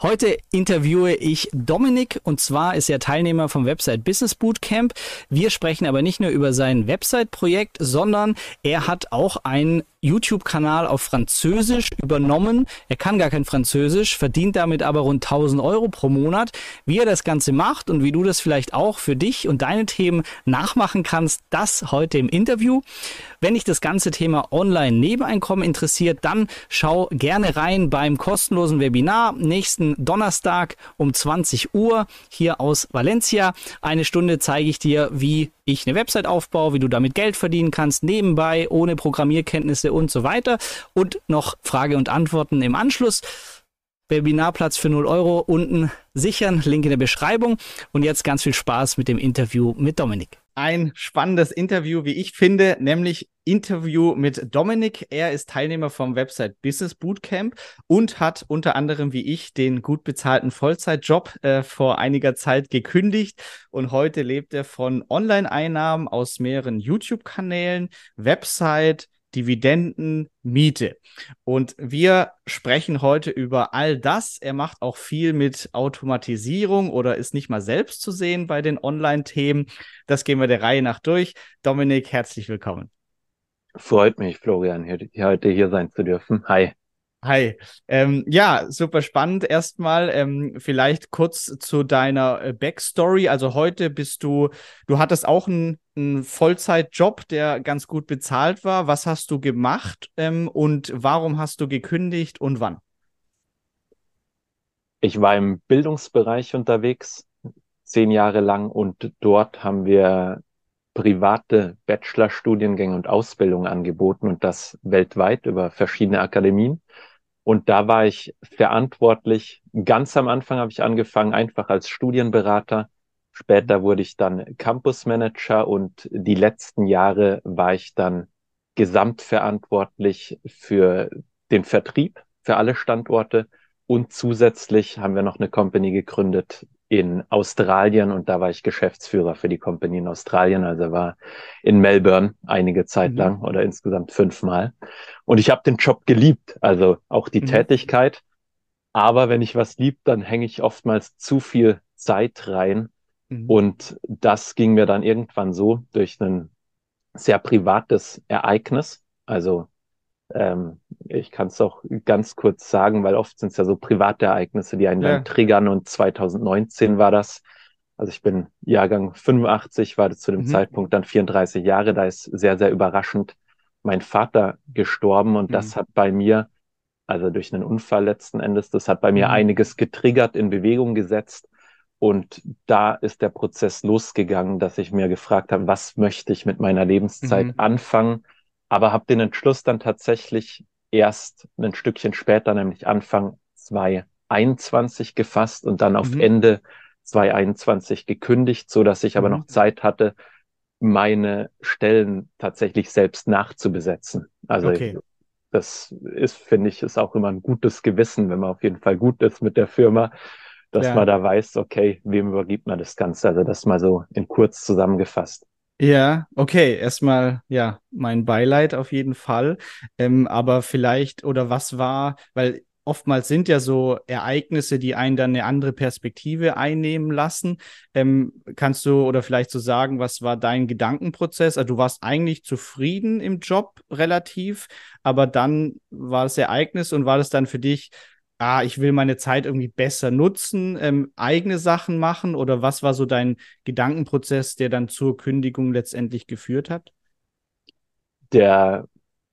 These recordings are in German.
Heute interviewe ich Dominik und zwar ist er Teilnehmer vom Website Business Bootcamp. Wir sprechen aber nicht nur über sein Website-Projekt, sondern er hat auch ein YouTube-Kanal auf Französisch übernommen. Er kann gar kein Französisch, verdient damit aber rund 1000 Euro pro Monat. Wie er das Ganze macht und wie du das vielleicht auch für dich und deine Themen nachmachen kannst, das heute im Interview. Wenn dich das ganze Thema Online-Nebeneinkommen interessiert, dann schau gerne rein beim kostenlosen Webinar nächsten Donnerstag um 20 Uhr hier aus Valencia. Eine Stunde zeige ich dir, wie ich eine Website aufbaue, wie du damit Geld verdienen kannst, nebenbei, ohne Programmierkenntnisse und so weiter. Und noch Frage und Antworten im Anschluss. Webinarplatz für 0 Euro unten sichern, Link in der Beschreibung. Und jetzt ganz viel Spaß mit dem Interview mit Dominik. Ein spannendes Interview, wie ich finde, nämlich Interview mit Dominik. Er ist Teilnehmer vom Website Business Bootcamp und hat unter anderem wie ich den gut bezahlten Vollzeitjob äh, vor einiger Zeit gekündigt und heute lebt er von Online-Einnahmen aus mehreren YouTube-Kanälen, Website, Dividenden, Miete. Und wir sprechen heute über all das. Er macht auch viel mit Automatisierung oder ist nicht mal selbst zu sehen bei den Online-Themen. Das gehen wir der Reihe nach durch. Dominik, herzlich willkommen. Freut mich, Florian, heute hier sein zu dürfen. Hi. Hi. Ähm, ja, super spannend. Erstmal ähm, vielleicht kurz zu deiner äh, Backstory. Also heute bist du, du hattest auch einen, einen Vollzeitjob, der ganz gut bezahlt war. Was hast du gemacht ähm, und warum hast du gekündigt und wann? Ich war im Bildungsbereich unterwegs, zehn Jahre lang und dort haben wir private Bachelorstudiengänge und Ausbildungen angeboten und das weltweit über verschiedene Akademien. Und da war ich verantwortlich. Ganz am Anfang habe ich angefangen, einfach als Studienberater. Später wurde ich dann Campusmanager und die letzten Jahre war ich dann gesamtverantwortlich für den Vertrieb für alle Standorte. Und zusätzlich haben wir noch eine Company gegründet, in Australien und da war ich Geschäftsführer für die Company in Australien, also war in Melbourne einige Zeit mhm. lang oder insgesamt fünfmal. Und ich habe den Job geliebt, also auch die mhm. Tätigkeit. Aber wenn ich was lieb, dann hänge ich oftmals zu viel Zeit rein. Mhm. Und das ging mir dann irgendwann so durch ein sehr privates Ereignis. Also ähm, ich kann es auch ganz kurz sagen, weil oft sind es ja so private Ereignisse, die einen ja. dann triggern und 2019 war das. Also ich bin Jahrgang 85, war zu dem mhm. Zeitpunkt dann 34 Jahre. Da ist sehr, sehr überraschend mein Vater gestorben und mhm. das hat bei mir, also durch einen Unfall letzten Endes, das hat bei mir mhm. einiges getriggert, in Bewegung gesetzt. Und da ist der Prozess losgegangen, dass ich mir gefragt habe, was möchte ich mit meiner Lebenszeit mhm. anfangen? Aber habe den Entschluss dann tatsächlich erst ein Stückchen später, nämlich Anfang 2021 gefasst und dann auf mhm. Ende 2021 gekündigt, so dass ich aber noch mhm. Zeit hatte, meine Stellen tatsächlich selbst nachzubesetzen. Also okay. das ist, finde ich, ist auch immer ein gutes Gewissen, wenn man auf jeden Fall gut ist mit der Firma, dass ja. man da weiß, okay, wem übergibt man das Ganze? Also das mal so in kurz zusammengefasst. Ja, okay, erstmal, ja, mein Beileid auf jeden Fall. Ähm, aber vielleicht, oder was war, weil oftmals sind ja so Ereignisse, die einen dann eine andere Perspektive einnehmen lassen. Ähm, kannst du oder vielleicht so sagen, was war dein Gedankenprozess? Also du warst eigentlich zufrieden im Job relativ, aber dann war das Ereignis und war das dann für dich, ah, ich will meine Zeit irgendwie besser nutzen, ähm, eigene Sachen machen? Oder was war so dein Gedankenprozess, der dann zur Kündigung letztendlich geführt hat? Der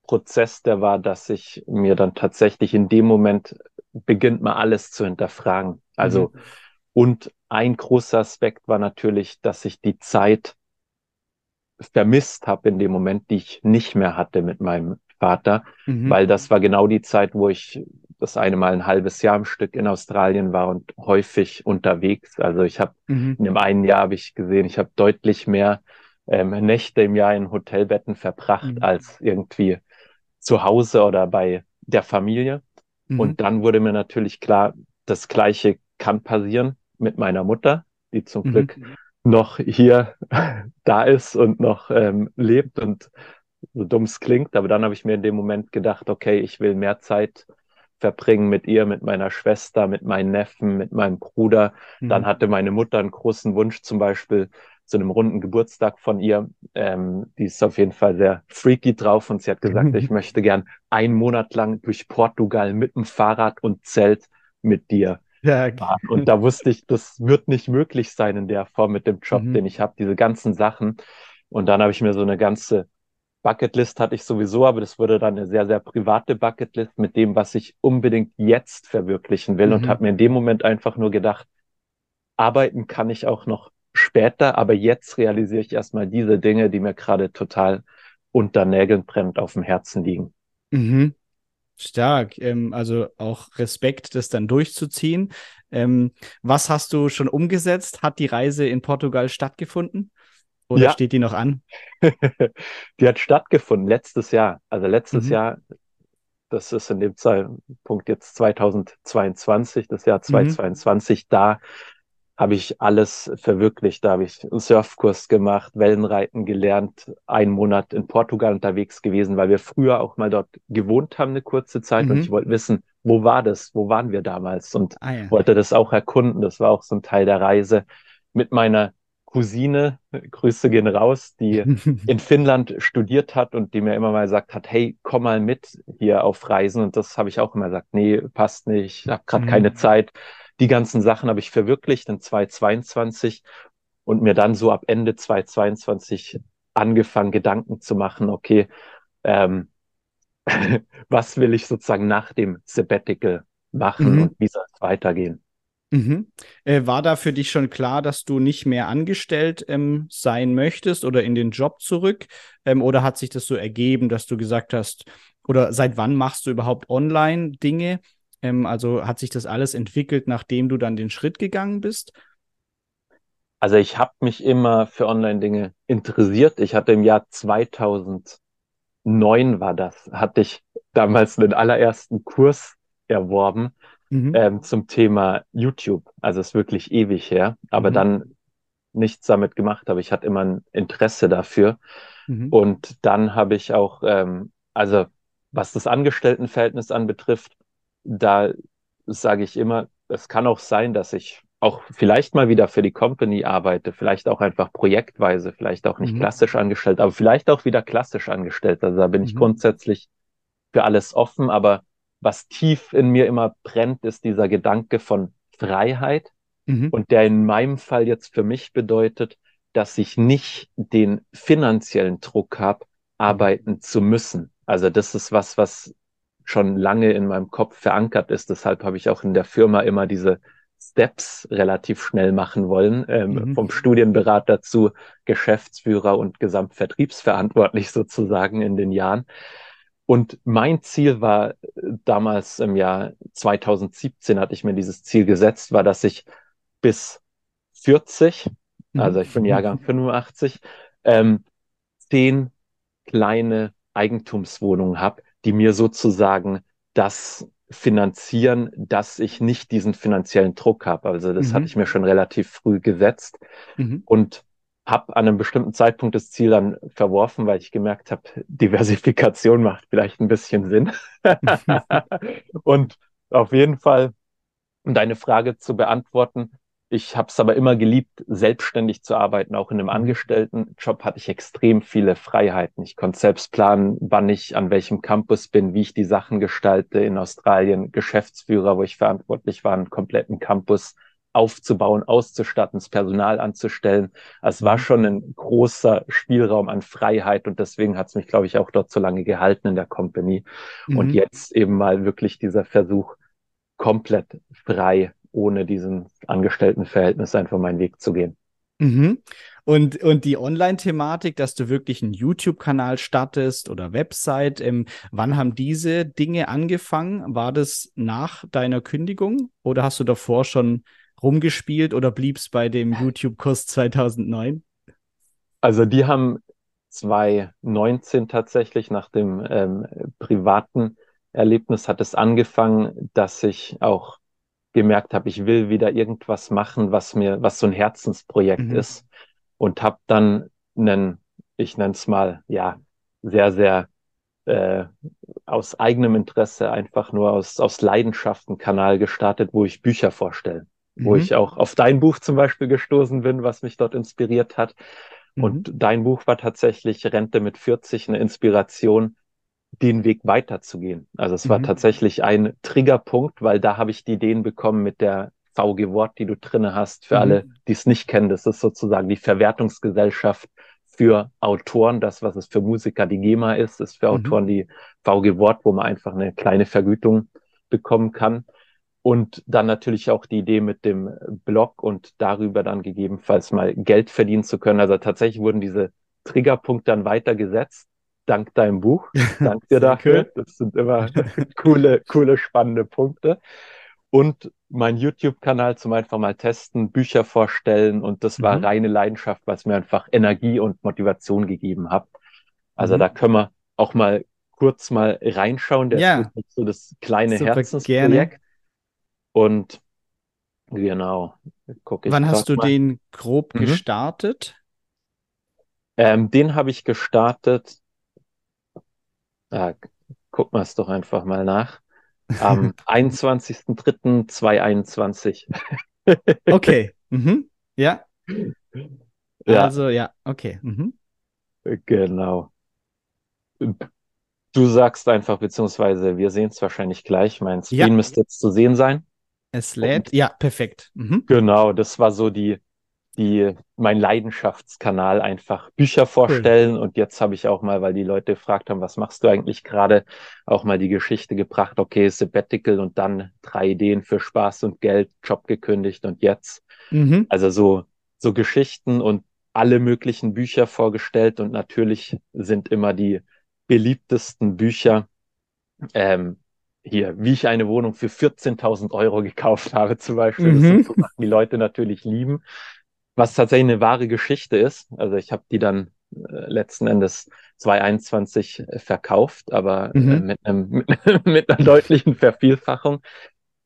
Prozess, der war, dass ich mir dann tatsächlich in dem Moment beginnt mal alles zu hinterfragen. Also, mhm. und ein großer Aspekt war natürlich, dass ich die Zeit vermisst habe in dem Moment, die ich nicht mehr hatte mit meinem Vater, mhm. weil das war genau die Zeit, wo ich das eine Mal ein halbes Jahr am Stück in Australien war und häufig unterwegs. Also ich habe mhm. in dem einen Jahr habe ich gesehen, ich habe deutlich mehr ähm, Nächte im Jahr in Hotelbetten verbracht mhm. als irgendwie zu Hause oder bei der Familie. Mhm. Und dann wurde mir natürlich klar, das Gleiche kann passieren mit meiner Mutter, die zum mhm. Glück noch hier da ist und noch ähm, lebt und so dumm es klingt. Aber dann habe ich mir in dem Moment gedacht, okay, ich will mehr Zeit verbringen mit ihr, mit meiner Schwester, mit meinen Neffen, mit meinem Bruder. Mhm. Dann hatte meine Mutter einen großen Wunsch, zum Beispiel zu einem runden Geburtstag von ihr. Ähm, die ist auf jeden Fall sehr freaky drauf und sie hat gesagt, ich möchte gern einen Monat lang durch Portugal mit dem Fahrrad und Zelt mit dir ja. fahren. Und da wusste ich, das wird nicht möglich sein in der Form mit dem Job, mhm. den ich habe, diese ganzen Sachen. Und dann habe ich mir so eine ganze Bucketlist hatte ich sowieso, aber das wurde dann eine sehr, sehr private Bucketlist mit dem, was ich unbedingt jetzt verwirklichen will mhm. und habe mir in dem Moment einfach nur gedacht, arbeiten kann ich auch noch später, aber jetzt realisiere ich erstmal diese Dinge, die mir gerade total unter Nägeln brennend auf dem Herzen liegen. Mhm. Stark. Ähm, also auch Respekt, das dann durchzuziehen. Ähm, was hast du schon umgesetzt? Hat die Reise in Portugal stattgefunden? Oder ja. steht die noch an? die hat stattgefunden letztes Jahr. Also letztes mhm. Jahr, das ist in dem Zeitpunkt jetzt 2022, das Jahr 2022, mhm. da habe ich alles verwirklicht. Da habe ich einen Surfkurs gemacht, Wellenreiten gelernt, einen Monat in Portugal unterwegs gewesen, weil wir früher auch mal dort gewohnt haben, eine kurze Zeit. Mhm. Und ich wollte wissen, wo war das? Wo waren wir damals? Und ah, ja. wollte das auch erkunden. Das war auch so ein Teil der Reise mit meiner Cousine, Grüße gehen raus, die in Finnland studiert hat und die mir immer mal gesagt hat, hey, komm mal mit hier auf Reisen. Und das habe ich auch immer gesagt, nee, passt nicht, ich habe gerade mhm. keine Zeit. Die ganzen Sachen habe ich verwirklicht in 2022 und mir dann so ab Ende 2022 angefangen, Gedanken zu machen, okay, ähm, was will ich sozusagen nach dem Sabbatical machen mhm. und wie soll es weitergehen? Mhm. Äh, war da für dich schon klar, dass du nicht mehr angestellt ähm, sein möchtest oder in den Job zurück? Ähm, oder hat sich das so ergeben, dass du gesagt hast, oder seit wann machst du überhaupt Online-Dinge? Ähm, also hat sich das alles entwickelt, nachdem du dann den Schritt gegangen bist? Also ich habe mich immer für Online-Dinge interessiert. Ich hatte im Jahr 2009 war das, hatte ich damals den allerersten Kurs erworben mhm. ähm, zum Thema YouTube. Also ist wirklich ewig her, aber mhm. dann nichts damit gemacht habe. Ich hatte immer ein Interesse dafür. Mhm. Und dann habe ich auch, ähm, also was das Angestelltenverhältnis anbetrifft, da sage ich immer, es kann auch sein, dass ich auch vielleicht mal wieder für die Company arbeite, vielleicht auch einfach projektweise, vielleicht auch nicht mhm. klassisch angestellt, aber vielleicht auch wieder klassisch angestellt. Also da bin ich mhm. grundsätzlich für alles offen, aber was tief in mir immer brennt, ist dieser Gedanke von Freiheit mhm. und der in meinem Fall jetzt für mich bedeutet, dass ich nicht den finanziellen Druck habe, arbeiten zu müssen. Also das ist was, was schon lange in meinem Kopf verankert ist. Deshalb habe ich auch in der Firma immer diese Steps relativ schnell machen wollen, ähm, mhm. vom Studienberater zu Geschäftsführer und Gesamtvertriebsverantwortlich sozusagen in den Jahren. Und mein Ziel war äh, damals im Jahr 2017 hatte ich mir dieses Ziel gesetzt, war, dass ich bis 40, mhm. also ich bin Jahrgang 85, ähm, zehn kleine Eigentumswohnungen habe, die mir sozusagen das finanzieren, dass ich nicht diesen finanziellen Druck habe. Also das mhm. hatte ich mir schon relativ früh gesetzt. Mhm. Und habe an einem bestimmten Zeitpunkt das Ziel dann verworfen, weil ich gemerkt habe, Diversifikation macht vielleicht ein bisschen Sinn. und auf jeden Fall, um deine Frage zu beantworten, ich habe es aber immer geliebt, selbstständig zu arbeiten. Auch in einem mhm. Angestelltenjob hatte ich extrem viele Freiheiten. Ich konnte selbst planen, wann ich an welchem Campus bin, wie ich die Sachen gestalte. In Australien Geschäftsführer, wo ich verantwortlich war, einen kompletten Campus aufzubauen, auszustatten, das Personal anzustellen. Es war mhm. schon ein großer Spielraum an Freiheit und deswegen hat es mich, glaube ich, auch dort so lange gehalten in der Company. Mhm. Und jetzt eben mal wirklich dieser Versuch, komplett frei, ohne diesen Angestelltenverhältnis einfach meinen Weg zu gehen. Mhm. Und, und die Online-Thematik, dass du wirklich einen YouTube-Kanal startest oder Website, ähm, wann haben diese Dinge angefangen? War das nach deiner Kündigung oder hast du davor schon rumgespielt oder bliebst bei dem YouTube-Kurs 2009? Also die haben 2019 tatsächlich nach dem ähm, privaten Erlebnis hat es angefangen, dass ich auch gemerkt habe, ich will wieder irgendwas machen, was mir, was so ein Herzensprojekt mhm. ist und habe dann einen, ich nenne es mal, ja, sehr, sehr äh, aus eigenem Interesse einfach nur aus, aus Leidenschaft einen Kanal gestartet, wo ich Bücher vorstelle. Mhm. Wo ich auch auf dein Buch zum Beispiel gestoßen bin, was mich dort inspiriert hat. Mhm. Und dein Buch war tatsächlich Rente mit 40 eine Inspiration, den Weg weiterzugehen. Also es war mhm. tatsächlich ein Triggerpunkt, weil da habe ich die Ideen bekommen mit der VG Wort, die du drinne hast. Für mhm. alle, die es nicht kennen, das ist sozusagen die Verwertungsgesellschaft für Autoren. Das, was es für Musiker die GEMA ist, ist für mhm. Autoren die VG Wort, wo man einfach eine kleine Vergütung bekommen kann. Und dann natürlich auch die Idee mit dem Blog und darüber dann gegebenenfalls mal Geld verdienen zu können. Also tatsächlich wurden diese Triggerpunkte dann weitergesetzt dank deinem Buch. Dank dir dafür. Das sind immer coole, coole, spannende Punkte. Und mein YouTube-Kanal zum einfach mal testen, Bücher vorstellen und das war mhm. reine Leidenschaft, was mir einfach Energie und Motivation gegeben hat. Also mhm. da können wir auch mal kurz mal reinschauen. Der ja. ist so das kleine Super Herzensprojekt. Gerne. Und genau. Wann hast du mal. den grob mhm. gestartet? Ähm, den habe ich gestartet ja, gucken wir es doch einfach mal nach. Am 21.03.2021. okay. Mhm. Ja. ja. Also, ja, okay. Mhm. Genau. Du sagst einfach, beziehungsweise wir sehen es wahrscheinlich gleich. Mein Screen ja. müsste jetzt zu sehen sein. Es lädt. Und, ja, perfekt. Mhm. Genau, das war so die die mein Leidenschaftskanal einfach Bücher vorstellen. Cool. Und jetzt habe ich auch mal, weil die Leute gefragt haben, was machst du eigentlich gerade, auch mal die Geschichte gebracht, okay, Sabbatical und dann drei Ideen für Spaß und Geld, Job gekündigt und jetzt. Mhm. Also so, so Geschichten und alle möglichen Bücher vorgestellt. Und natürlich sind immer die beliebtesten Bücher, ähm, hier, wie ich eine Wohnung für 14.000 Euro gekauft habe, zum Beispiel. Mhm. Das sind so Sachen, die Leute natürlich lieben was tatsächlich eine wahre Geschichte ist. Also ich habe die dann äh, letzten Endes 2021 äh, verkauft, aber äh, mhm. äh, mit, einem, mit, mit einer deutlichen Vervielfachung.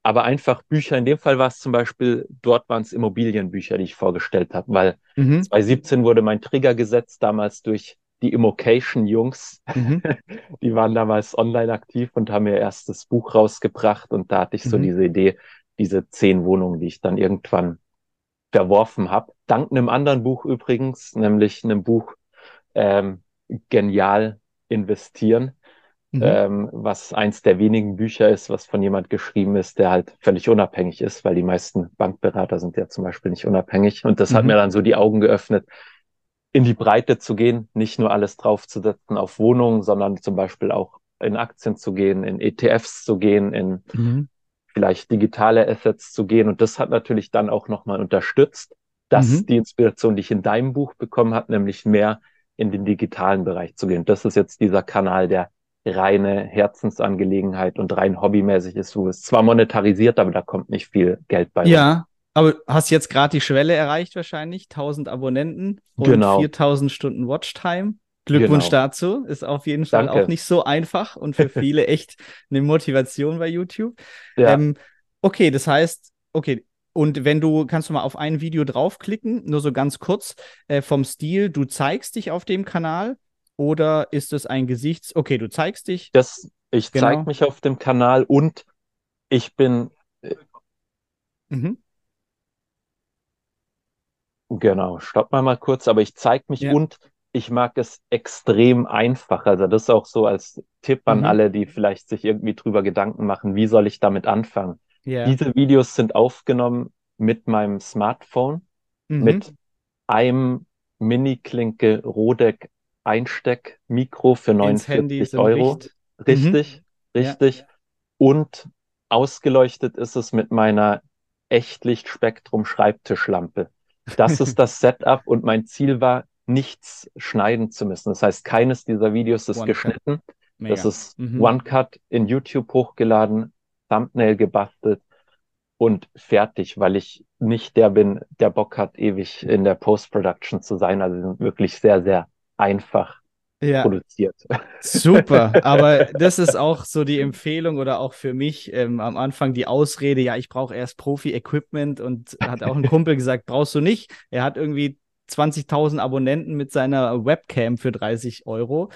Aber einfach Bücher, in dem Fall war es zum Beispiel, dort waren es Immobilienbücher, die ich vorgestellt habe, weil mhm. 2017 wurde mein Trigger gesetzt, damals durch die Immocation-Jungs. Mhm. Die waren damals online aktiv und haben ihr erstes Buch rausgebracht und da hatte ich so mhm. diese Idee, diese zehn Wohnungen, die ich dann irgendwann verworfen habe. Dank einem anderen Buch übrigens, nämlich einem Buch ähm, Genial investieren, mhm. ähm, was eins der wenigen Bücher ist, was von jemand geschrieben ist, der halt völlig unabhängig ist, weil die meisten Bankberater sind ja zum Beispiel nicht unabhängig. Und das mhm. hat mir dann so die Augen geöffnet, in die Breite zu gehen, nicht nur alles draufzusetzen auf Wohnungen, sondern zum Beispiel auch in Aktien zu gehen, in ETFs zu gehen, in mhm vielleicht digitale Assets zu gehen. Und das hat natürlich dann auch nochmal unterstützt, dass mhm. die Inspiration, die ich in deinem Buch bekommen habe, nämlich mehr in den digitalen Bereich zu gehen. Das ist jetzt dieser Kanal, der reine Herzensangelegenheit und rein hobbymäßig ist, wo es zwar monetarisiert, aber da kommt nicht viel Geld bei. Ja, aber hast jetzt gerade die Schwelle erreicht wahrscheinlich, 1000 Abonnenten und genau. 4000 Stunden Watchtime. Glückwunsch genau. dazu. Ist auf jeden Fall Danke. auch nicht so einfach und für viele echt eine Motivation bei YouTube. Ja. Ähm, okay, das heißt, okay, und wenn du, kannst du mal auf ein Video draufklicken, nur so ganz kurz äh, vom Stil, du zeigst dich auf dem Kanal oder ist es ein Gesichts... Okay, du zeigst dich. Das, ich genau. zeige mich auf dem Kanal und ich bin... Äh, mhm. Genau, stopp mal mal kurz, aber ich zeige mich ja. und ich mag es extrem einfach. Also das ist auch so als Tipp an mhm. alle, die vielleicht sich irgendwie drüber Gedanken machen, wie soll ich damit anfangen? Yeah. Diese Videos sind aufgenommen mit meinem Smartphone, mhm. mit einem Mini-Klinke Rodec Einsteck-Mikro für 49 Euro. Richtig, mhm. richtig. Ja. Und ausgeleuchtet ist es mit meiner Echtlichtspektrum Schreibtischlampe. Das ist das Setup und mein Ziel war, nichts schneiden zu müssen. Das heißt, keines dieser Videos ist One geschnitten. Das ist mhm. One-Cut in YouTube hochgeladen, Thumbnail gebastelt und fertig, weil ich nicht der bin, der Bock hat, ewig in der Post-Production zu sein. Also wirklich sehr, sehr einfach ja. produziert. Super, aber das ist auch so die Empfehlung oder auch für mich ähm, am Anfang die Ausrede, ja, ich brauche erst Profi-Equipment und hat auch ein Kumpel gesagt, brauchst du nicht. Er hat irgendwie 20.000 Abonnenten mit seiner Webcam für 30 Euro.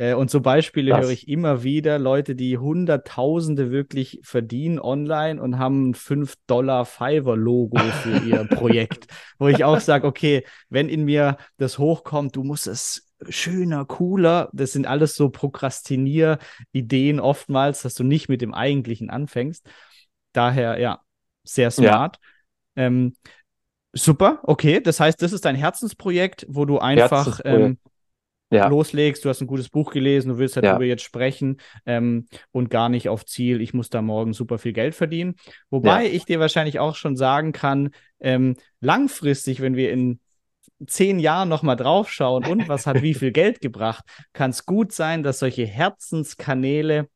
Äh, und so Beispiele das. höre ich immer wieder. Leute, die Hunderttausende wirklich verdienen online und haben ein 5-Dollar Fiverr-Logo für ihr Projekt. Wo ich auch sage, okay, wenn in mir das hochkommt, du musst es schöner, cooler. Das sind alles so Prokrastinier-Ideen oftmals, dass du nicht mit dem Eigentlichen anfängst. Daher, ja, sehr smart. Ja. Ähm, super, okay. Das heißt, das ist dein Herzensprojekt, wo du einfach ähm, ja. loslegst. Du hast ein gutes Buch gelesen, du willst darüber ja. jetzt sprechen ähm, und gar nicht auf Ziel, ich muss da morgen super viel Geld verdienen. Wobei ich dir wahrscheinlich auch schon sagen kann, ähm, langfristig, wenn wir in zehn Jahren nochmal draufschauen und was hat wie viel Geld gebracht, kann es gut sein, dass solche Herzenskanäle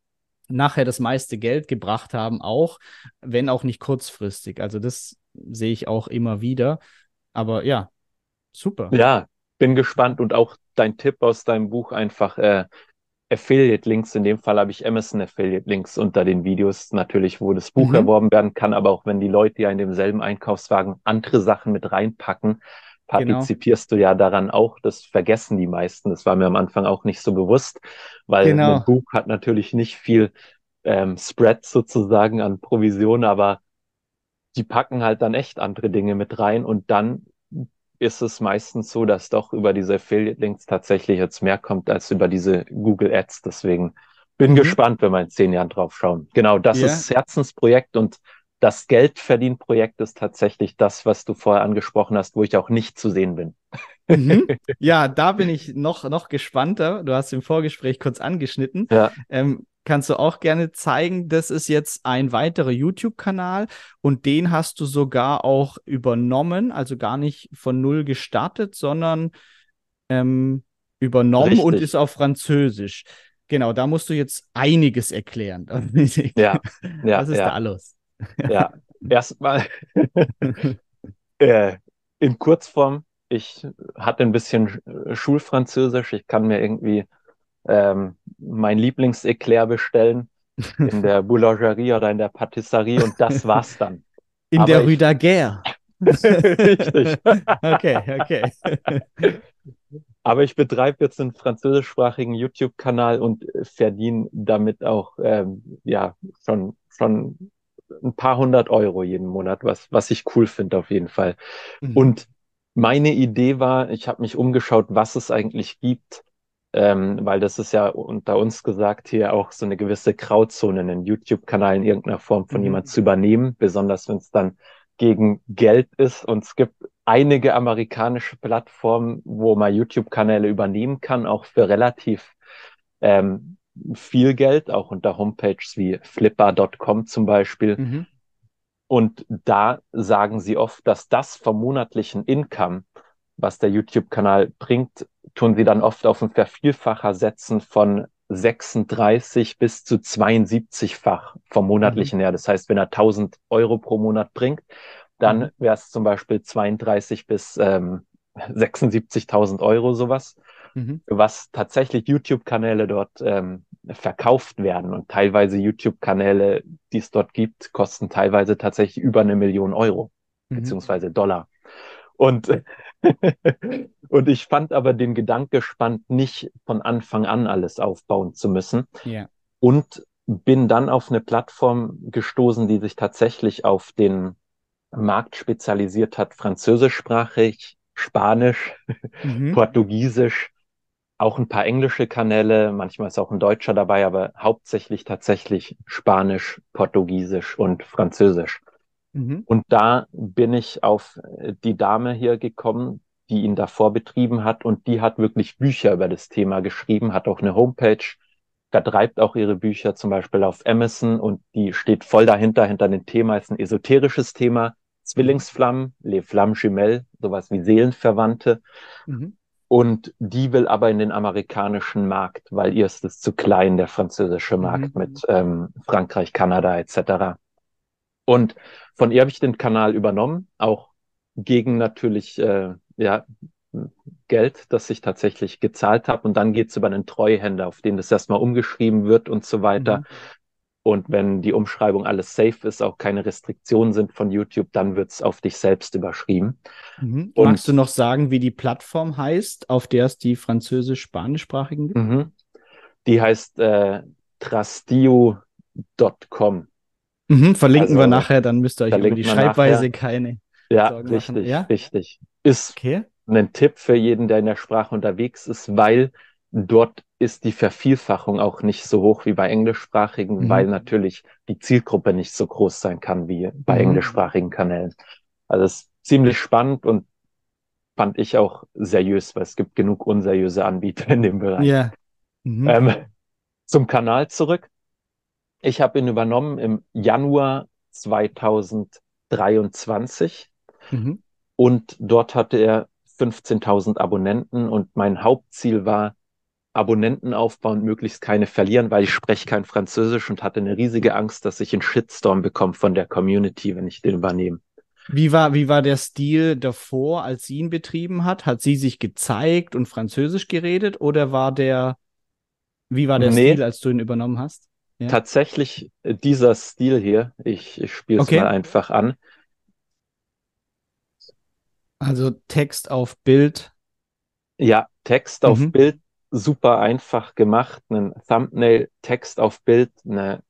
nachher das meiste Geld gebracht haben, auch wenn auch nicht kurzfristig. Also das sehe ich auch immer wieder. Aber ja, super. Ja, bin gespannt und auch dein Tipp aus deinem Buch einfach äh, Affiliate-Links. In dem Fall habe ich Amazon Affiliate-Links unter den Videos natürlich, wo das Buch mhm. erworben werden kann, aber auch wenn die Leute ja in demselben Einkaufswagen andere Sachen mit reinpacken. Partizipierst genau. du ja daran auch. Das vergessen die meisten. Das war mir am Anfang auch nicht so bewusst, weil genau. ein Buch hat natürlich nicht viel ähm, Spread sozusagen an Provision, aber die packen halt dann echt andere Dinge mit rein und dann ist es meistens so, dass doch über diese Affiliate-Links tatsächlich jetzt mehr kommt als über diese Google Ads. Deswegen bin mhm. gespannt, wenn wir in zehn Jahren drauf schauen. Genau, das yeah. ist Herzensprojekt und das Geldverdienprojekt ist tatsächlich das, was du vorher angesprochen hast, wo ich auch nicht zu sehen bin. Mhm. Ja, da bin ich noch, noch gespannter. Du hast im Vorgespräch kurz angeschnitten. Ja. Ähm, kannst du auch gerne zeigen, das ist jetzt ein weiterer YouTube-Kanal und den hast du sogar auch übernommen, also gar nicht von null gestartet, sondern ähm, übernommen Richtig. und ist auf Französisch. Genau, da musst du jetzt einiges erklären. ja, ja, Was ist ja. da los? Ja, erstmal äh, in Kurzform. Ich hatte ein bisschen Schulfranzösisch. Ich kann mir irgendwie ähm, mein Lieblingseklair bestellen in der Boulangerie oder in der Patisserie und das war's dann. In Aber der Rue Daguerre. Richtig. okay, okay. Aber ich betreibe jetzt einen französischsprachigen YouTube-Kanal und verdiene damit auch ähm, ja schon schon ein paar hundert Euro jeden Monat, was, was ich cool finde auf jeden Fall. Mhm. Und meine Idee war, ich habe mich umgeschaut, was es eigentlich gibt, ähm, weil das ist ja unter uns gesagt hier auch so eine gewisse Grauzone, einen YouTube-Kanal in irgendeiner Form von mhm. jemand zu übernehmen, besonders wenn es dann gegen Geld ist. Und es gibt einige amerikanische Plattformen, wo man YouTube-Kanäle übernehmen kann, auch für relativ ähm, viel Geld, auch unter Homepages wie flipper.com zum Beispiel. Mhm. Und da sagen sie oft, dass das vom monatlichen Income, was der YouTube-Kanal bringt, tun sie dann oft auf ein Vervielfacher setzen von 36 bis zu 72-fach vom monatlichen mhm. her. Das heißt, wenn er 1000 Euro pro Monat bringt, dann mhm. wäre es zum Beispiel 32 bis ähm, 76.000 Euro sowas mhm. was tatsächlich YouTube-Kanäle dort ähm, verkauft werden. Und teilweise YouTube-Kanäle, die es dort gibt, kosten teilweise tatsächlich über eine Million Euro, mhm. beziehungsweise Dollar. Und, und ich fand aber den Gedanke spannend, nicht von Anfang an alles aufbauen zu müssen. Yeah. Und bin dann auf eine Plattform gestoßen, die sich tatsächlich auf den Markt spezialisiert hat, französischsprachig, Spanisch, mhm. Portugiesisch auch ein paar englische Kanäle, manchmal ist auch ein Deutscher dabei, aber hauptsächlich tatsächlich Spanisch, Portugiesisch und Französisch. Mhm. Und da bin ich auf die Dame hier gekommen, die ihn davor betrieben hat und die hat wirklich Bücher über das Thema geschrieben, hat auch eine Homepage, vertreibt auch ihre Bücher zum Beispiel auf Amazon und die steht voll dahinter, hinter dem Thema, ist ein esoterisches Thema, Zwillingsflammen, Les Flammes Jumelles, sowas wie Seelenverwandte. Mhm und die will aber in den amerikanischen Markt, weil ihr ist es zu klein, der französische Markt mhm. mit ähm, Frankreich, Kanada etc. Und von ihr habe ich den Kanal übernommen, auch gegen natürlich äh, ja, Geld, das ich tatsächlich gezahlt habe. Und dann geht's über einen Treuhänder, auf den das erstmal umgeschrieben wird und so weiter. Mhm. Und wenn die Umschreibung alles safe ist, auch keine Restriktionen sind von YouTube, dann wird es auf dich selbst überschrieben. Mhm. Magst Und, du noch sagen, wie die Plattform heißt, auf der es die französisch-spanischsprachigen gibt? Mhm. Die heißt äh, trastio.com. Mhm, verlinken also, wir nachher, dann müsst ihr euch über die Schreibweise nachher. keine. Ja, Sorgen richtig, ja? richtig. Ist okay. ein Tipp für jeden, der in der Sprache unterwegs ist, weil dort ist die Vervielfachung auch nicht so hoch wie bei englischsprachigen, mhm. weil natürlich die Zielgruppe nicht so groß sein kann wie bei mhm. englischsprachigen Kanälen. Also es ist ziemlich spannend und fand ich auch seriös, weil es gibt genug unseriöse Anbieter in dem Bereich. Ja. Mhm. Ähm, zum Kanal zurück. Ich habe ihn übernommen im Januar 2023 mhm. und dort hatte er 15.000 Abonnenten und mein Hauptziel war, Abonnenten aufbauen, möglichst keine verlieren, weil ich spreche kein Französisch und hatte eine riesige Angst, dass ich einen Shitstorm bekomme von der Community, wenn ich den übernehme. Wie war, wie war der Stil davor, als sie ihn betrieben hat? Hat sie sich gezeigt und Französisch geredet oder war der, wie war der nee, Stil, als du ihn übernommen hast? Ja. Tatsächlich äh, dieser Stil hier, ich, ich spiele es okay. mal einfach an. Also Text auf Bild. Ja, Text auf mhm. Bild, super einfach gemacht. Ein Thumbnail, Text auf Bild, eine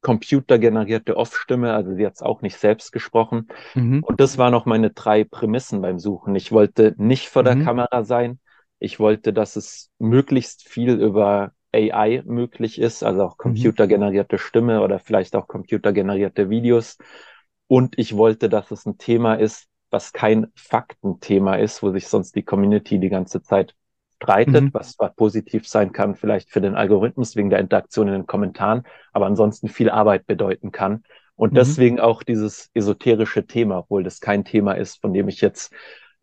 computergenerierte Off-Stimme, also sie hat es auch nicht selbst gesprochen. Mhm. Und das waren noch meine drei Prämissen beim Suchen. Ich wollte nicht vor der mhm. Kamera sein. Ich wollte, dass es möglichst viel über AI möglich ist, also auch mhm. computergenerierte Stimme oder vielleicht auch computergenerierte Videos. Und ich wollte, dass es ein Thema ist, was kein Faktenthema ist, wo sich sonst die Community die ganze Zeit streitet, mhm. was zwar positiv sein kann, vielleicht für den Algorithmus wegen der Interaktion in den Kommentaren, aber ansonsten viel Arbeit bedeuten kann. Und mhm. deswegen auch dieses esoterische Thema, obwohl das kein Thema ist, von dem ich jetzt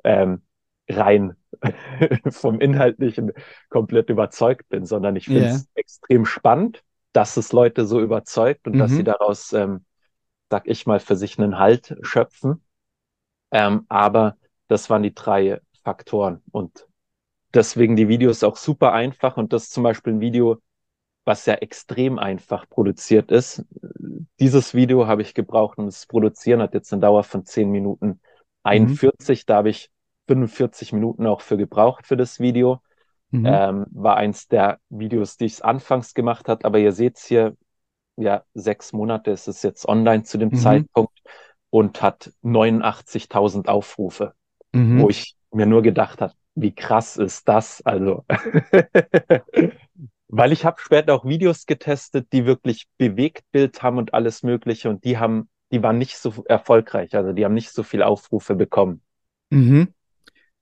ähm, rein vom Inhaltlichen komplett überzeugt bin, sondern ich finde es yeah. extrem spannend, dass es Leute so überzeugt und mhm. dass sie daraus, ähm, sag ich mal, für sich einen Halt schöpfen. Ähm, aber das waren die drei Faktoren und deswegen die Videos auch super einfach und das ist zum Beispiel ein Video, was ja extrem einfach produziert ist. Dieses Video habe ich gebraucht, es zu produzieren, hat jetzt eine Dauer von 10 Minuten 41. Mhm. Da habe ich 45 Minuten auch für gebraucht für das Video. Mhm. Ähm, war eins der Videos, die ich anfangs gemacht hat, aber ihr seht es hier, ja, sechs Monate ist es jetzt online zu dem mhm. Zeitpunkt und hat 89.000 Aufrufe, mhm. wo ich mir nur gedacht habe, wie krass ist das? Also, weil ich habe später auch Videos getestet, die wirklich Bewegtbild haben und alles Mögliche und die haben, die waren nicht so erfolgreich, also die haben nicht so viel Aufrufe bekommen. Mhm.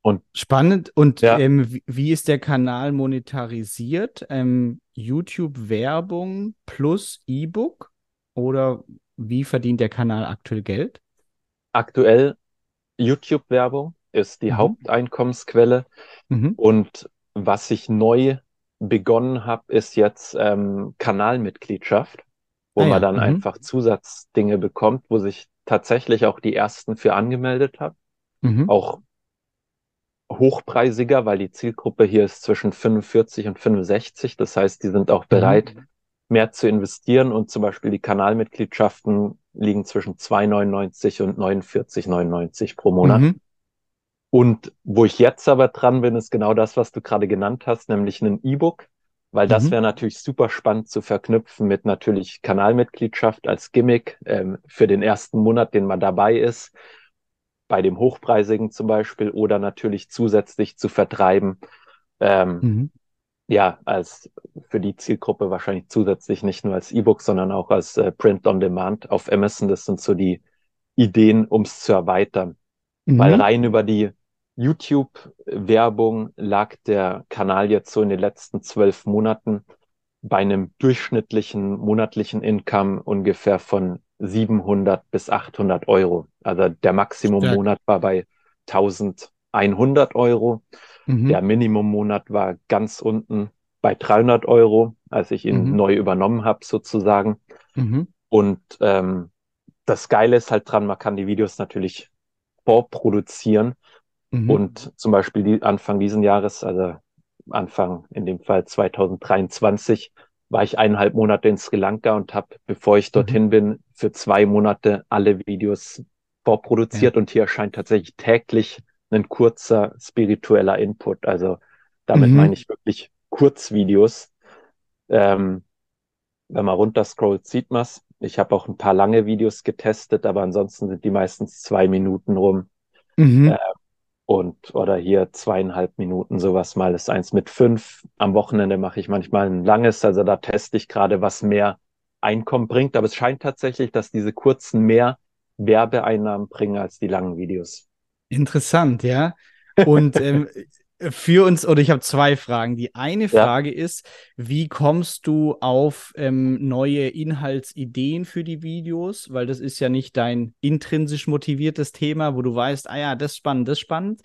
Und spannend. Und ja. ähm, wie ist der Kanal monetarisiert? Ähm, YouTube-Werbung plus E-Book? Oder wie verdient der Kanal aktuell Geld? Aktuell YouTube-Werbung ist die mhm. Haupteinkommensquelle. Mhm. Und was ich neu begonnen habe, ist jetzt ähm, Kanalmitgliedschaft, wo ah, man ja. dann mhm. einfach Zusatzdinge bekommt, wo sich tatsächlich auch die ersten für angemeldet haben. Mhm. Auch hochpreisiger, weil die Zielgruppe hier ist zwischen 45 und 65. Das heißt, die sind auch bereit, mhm. mehr zu investieren und zum Beispiel die Kanalmitgliedschaften liegen zwischen 2,99 und 49,99 pro Monat. Mhm. Und wo ich jetzt aber dran bin, ist genau das, was du gerade genannt hast, nämlich ein E-Book, weil das mhm. wäre natürlich super spannend zu verknüpfen mit natürlich Kanalmitgliedschaft als Gimmick ähm, für den ersten Monat, den man dabei ist bei dem Hochpreisigen zum Beispiel oder natürlich zusätzlich zu vertreiben. Ähm, mhm. Ja, als für die Zielgruppe wahrscheinlich zusätzlich nicht nur als E-Book, sondern auch als äh, Print on Demand auf Amazon. Das sind so die Ideen, um es zu erweitern. Mhm. Weil rein über die YouTube-Werbung lag der Kanal jetzt so in den letzten zwölf Monaten bei einem durchschnittlichen monatlichen Income ungefähr von 700 bis 800 Euro. Also der Maximum-Monat war bei 1100 Euro. Mhm. Der Minimum-Monat war ganz unten bei 300 Euro, als ich ihn mhm. neu übernommen habe sozusagen. Mhm. Und ähm, das Geile ist halt dran, man kann die Videos natürlich vorproduzieren. Mhm. Und zum Beispiel die, Anfang diesen Jahres, also Anfang in dem Fall 2023, war ich eineinhalb Monate in Sri Lanka und habe, bevor ich dorthin mhm. bin, für zwei Monate alle Videos vorproduziert ja. und hier erscheint tatsächlich täglich ein kurzer spiritueller Input. Also damit mhm. meine ich wirklich Kurzvideos. Ähm, wenn man runterscrollt, sieht man es. Ich habe auch ein paar lange Videos getestet, aber ansonsten sind die meistens zwei Minuten rum. Mhm. Äh, und oder hier zweieinhalb Minuten, sowas mal ist eins mit fünf. Am Wochenende mache ich manchmal ein langes, also da teste ich gerade, was mehr Einkommen bringt. Aber es scheint tatsächlich, dass diese kurzen mehr Werbeeinnahmen bringen als die langen Videos. Interessant, ja. Und ähm, für uns, oder ich habe zwei Fragen. Die eine Frage ja. ist, wie kommst du auf ähm, neue Inhaltsideen für die Videos? Weil das ist ja nicht dein intrinsisch motiviertes Thema, wo du weißt, ah ja, das ist spannend, das ist spannend.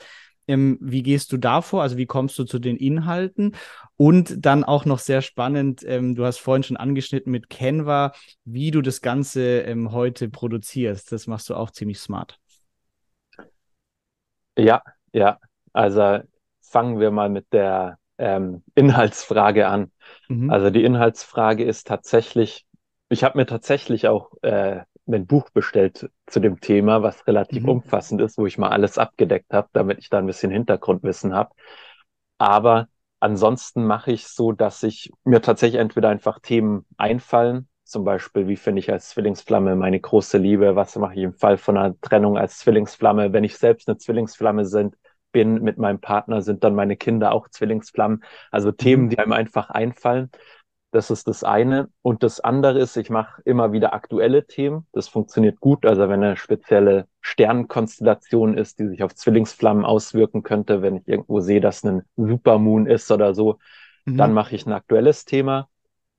Ähm, wie gehst du davor? Also wie kommst du zu den Inhalten? Und dann auch noch sehr spannend, ähm, du hast vorhin schon angeschnitten mit Canva, wie du das Ganze ähm, heute produzierst. Das machst du auch ziemlich smart. Ja, ja. Also fangen wir mal mit der ähm, Inhaltsfrage an. Mhm. Also die Inhaltsfrage ist tatsächlich, ich habe mir tatsächlich auch äh, ein Buch bestellt zu dem Thema, was relativ mhm. umfassend ist, wo ich mal alles abgedeckt habe, damit ich da ein bisschen Hintergrundwissen habe. Aber ansonsten mache ich so, dass ich mir tatsächlich entweder einfach Themen einfallen, zum Beispiel, wie finde ich als Zwillingsflamme meine große Liebe, was mache ich im Fall von einer Trennung als Zwillingsflamme, wenn ich selbst eine Zwillingsflamme sind, bin mit meinem Partner, sind dann meine Kinder auch Zwillingsflammen. Also Themen, mhm. die einem einfach einfallen. Das ist das eine. Und das andere ist, ich mache immer wieder aktuelle Themen. Das funktioniert gut. Also wenn eine spezielle Sternenkonstellation ist, die sich auf Zwillingsflammen auswirken könnte, wenn ich irgendwo sehe, dass ein Supermoon ist oder so, mhm. dann mache ich ein aktuelles Thema.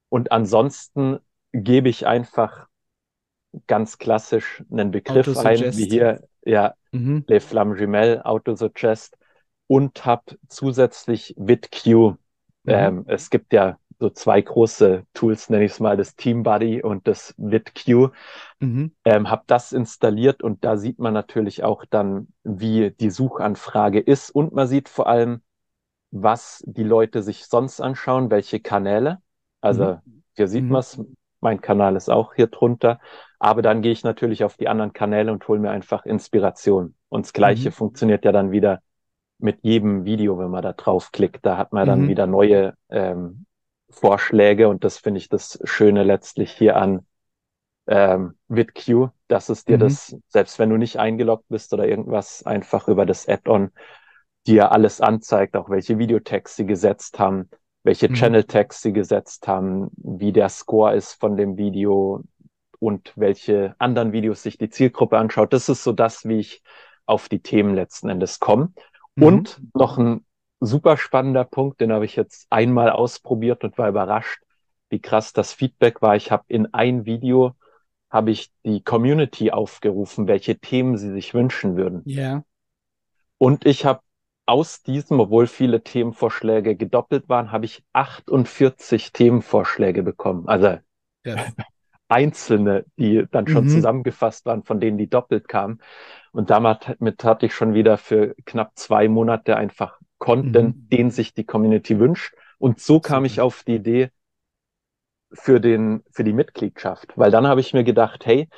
Und ansonsten gebe ich einfach ganz klassisch einen Begriff ein, wie hier ja, mhm. Les Flammes Jumelles, Autosuggest und habe zusätzlich VidQ. Mhm. Ähm, es gibt ja so zwei große Tools, nenne ich es mal, das TeamBuddy und das VidQ. Mhm. Ähm, habe das installiert und da sieht man natürlich auch dann, wie die Suchanfrage ist und man sieht vor allem, was die Leute sich sonst anschauen, welche Kanäle. Also mhm. hier sieht mhm. man es, mein Kanal ist auch hier drunter. Aber dann gehe ich natürlich auf die anderen Kanäle und hole mir einfach Inspiration. Und das Gleiche mhm. funktioniert ja dann wieder mit jedem Video, wenn man da draufklickt. Da hat man dann mhm. wieder neue ähm, Vorschläge und das finde ich das Schöne letztlich hier an ähm, VidQ, dass es dir mhm. das, selbst wenn du nicht eingeloggt bist oder irgendwas, einfach über das Add-on dir alles anzeigt, auch welche Videotags sie gesetzt haben, welche mhm. Channel-Tags sie gesetzt haben, wie der Score ist von dem Video, und welche anderen Videos sich die Zielgruppe anschaut. Das ist so das, wie ich auf die Themen letzten Endes komme. Mhm. Und noch ein super spannender Punkt, den habe ich jetzt einmal ausprobiert und war überrascht, wie krass das Feedback war. Ich habe in ein Video habe ich die Community aufgerufen, welche Themen sie sich wünschen würden. Ja. Yeah. Und ich habe aus diesem, obwohl viele Themenvorschläge gedoppelt waren, habe ich 48 Themenvorschläge bekommen. Also ja einzelne, die dann schon mhm. zusammengefasst waren, von denen die doppelt kamen. Und damit hatte ich schon wieder für knapp zwei Monate einfach Content, mhm. den sich die Community wünscht. Und so kam Super. ich auf die Idee für den, für die Mitgliedschaft. Weil dann habe ich mir gedacht, hey,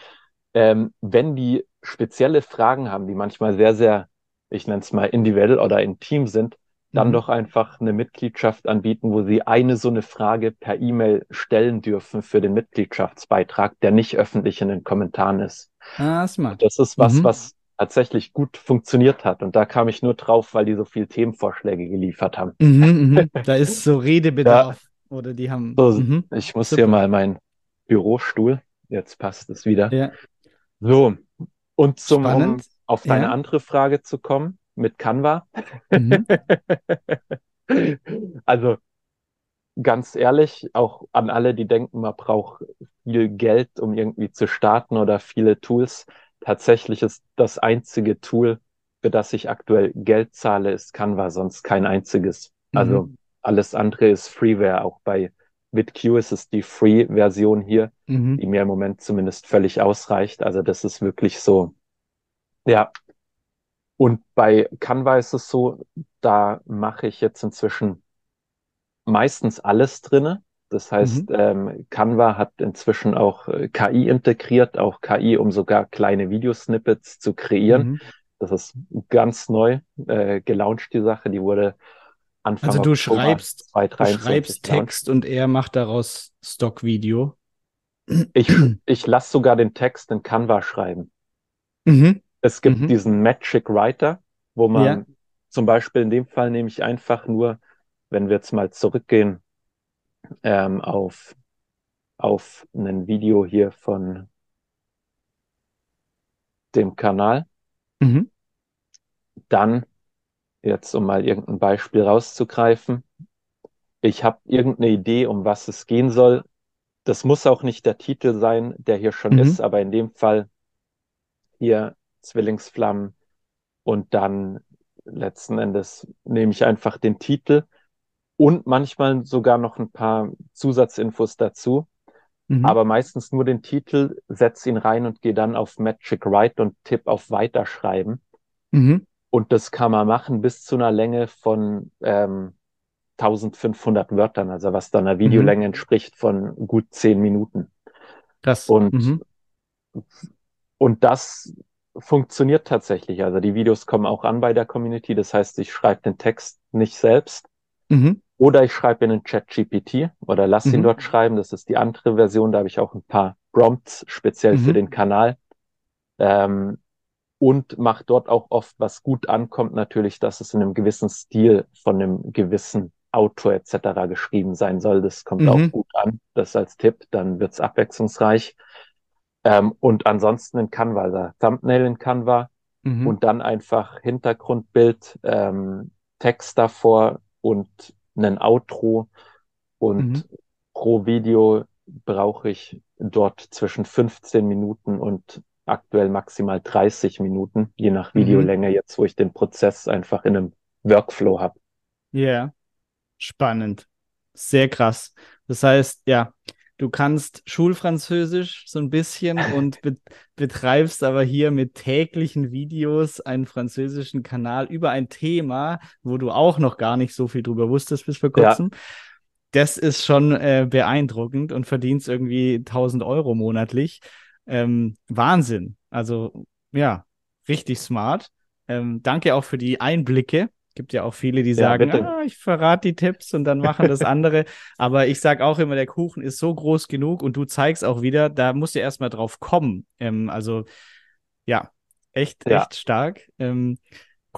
ähm, wenn die spezielle Fragen haben, die manchmal sehr, sehr, ich nenne es mal individuell oder intim sind, dann mhm. doch einfach eine Mitgliedschaft anbieten, wo sie eine so eine Frage per E-Mail stellen dürfen für den Mitgliedschaftsbeitrag, der nicht öffentlich in den Kommentaren ist. Ah, smart. Das ist was, mhm. was tatsächlich gut funktioniert hat. Und da kam ich nur drauf, weil die so viel Themenvorschläge geliefert haben. Mhm, mhm. da ist so Redebedarf. Ja. Oder die haben. So, mhm. ich muss Super. hier mal meinen Bürostuhl. Jetzt passt es wieder. Ja. So. Und zum, um auf deine ja. andere Frage zu kommen mit Canva. Mhm. also ganz ehrlich, auch an alle, die denken, man braucht viel Geld, um irgendwie zu starten oder viele Tools. Tatsächlich ist das einzige Tool, für das ich aktuell Geld zahle, ist Canva, sonst kein einziges. Mhm. Also alles andere ist Freeware. Auch bei VidQ ist es die Free-Version hier, mhm. die mir im Moment zumindest völlig ausreicht. Also das ist wirklich so, ja, und bei Canva ist es so, da mache ich jetzt inzwischen meistens alles drinne. Das heißt, mhm. ähm, Canva hat inzwischen auch äh, KI integriert, auch KI, um sogar kleine Videosnippets zu kreieren. Mhm. Das ist ganz neu äh, gelauncht, die Sache. Die wurde Anfang Also du Oktober schreibst, du schreibst Text und er macht daraus Stockvideo. Ich, ich lasse sogar den Text in Canva schreiben. Mhm. Es gibt mhm. diesen Magic Writer, wo man ja. zum Beispiel in dem Fall nehme ich einfach nur, wenn wir jetzt mal zurückgehen ähm, auf, auf ein Video hier von dem Kanal, mhm. dann jetzt um mal irgendein Beispiel rauszugreifen. Ich habe irgendeine Idee, um was es gehen soll. Das muss auch nicht der Titel sein, der hier schon mhm. ist, aber in dem Fall hier Zwillingsflammen und dann letzten Endes nehme ich einfach den Titel und manchmal sogar noch ein paar Zusatzinfos dazu. Mhm. Aber meistens nur den Titel, setz ihn rein und gehe dann auf Magic Write und tipp auf Weiterschreiben. Mhm. Und das kann man machen bis zu einer Länge von ähm, 1500 Wörtern, also was dann einer Videolänge mhm. entspricht von gut zehn Minuten. Das. Und, mhm. und das funktioniert tatsächlich. Also die Videos kommen auch an bei der Community. Das heißt, ich schreibe den Text nicht selbst. Mhm. Oder ich schreibe in den Chat GPT oder lass ihn mhm. dort schreiben. Das ist die andere Version. Da habe ich auch ein paar Prompts speziell für mhm. den Kanal. Ähm, und macht dort auch oft, was gut ankommt, natürlich, dass es in einem gewissen Stil von einem gewissen Autor etc. geschrieben sein soll. Das kommt mhm. auch gut an. Das als Tipp, dann wird's abwechslungsreich. Ähm, und ansonsten in Canva, also Thumbnail in Canva mhm. und dann einfach Hintergrundbild, ähm, Text davor und ein Outro. Und mhm. pro Video brauche ich dort zwischen 15 Minuten und aktuell maximal 30 Minuten, je nach mhm. Videolänge, mhm. jetzt wo ich den Prozess einfach in einem Workflow habe. Ja, yeah. spannend. Sehr krass. Das heißt, ja, du kannst Schulfranzösisch so ein bisschen und be betreibst aber hier mit täglichen Videos einen französischen Kanal über ein Thema, wo du auch noch gar nicht so viel drüber wusstest bis vor kurzem. Ja. Das ist schon äh, beeindruckend und verdienst irgendwie 1000 Euro monatlich. Ähm, Wahnsinn. Also ja, richtig smart. Ähm, danke auch für die Einblicke. Gibt ja auch viele, die sagen, ja, ah, ich verrate die Tipps und dann machen das andere. Aber ich sage auch immer, der Kuchen ist so groß genug und du zeigst auch wieder, da musst du erstmal drauf kommen. Ähm, also ja, echt, ja. echt stark. Ähm,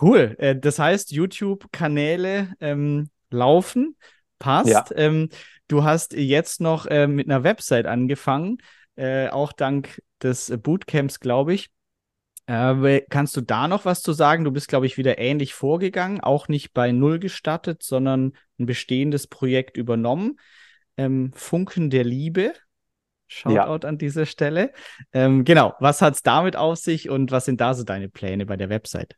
cool. Äh, das heißt, YouTube-Kanäle ähm, laufen, passt. Ja. Ähm, du hast jetzt noch äh, mit einer Website angefangen. Äh, auch dank des Bootcamps, glaube ich. Äh, kannst du da noch was zu sagen? Du bist, glaube ich, wieder ähnlich vorgegangen, auch nicht bei Null gestartet, sondern ein bestehendes Projekt übernommen. Ähm, Funken der Liebe. Shoutout ja. an dieser Stelle. Ähm, genau, was hat es damit auf sich und was sind da so deine Pläne bei der Website?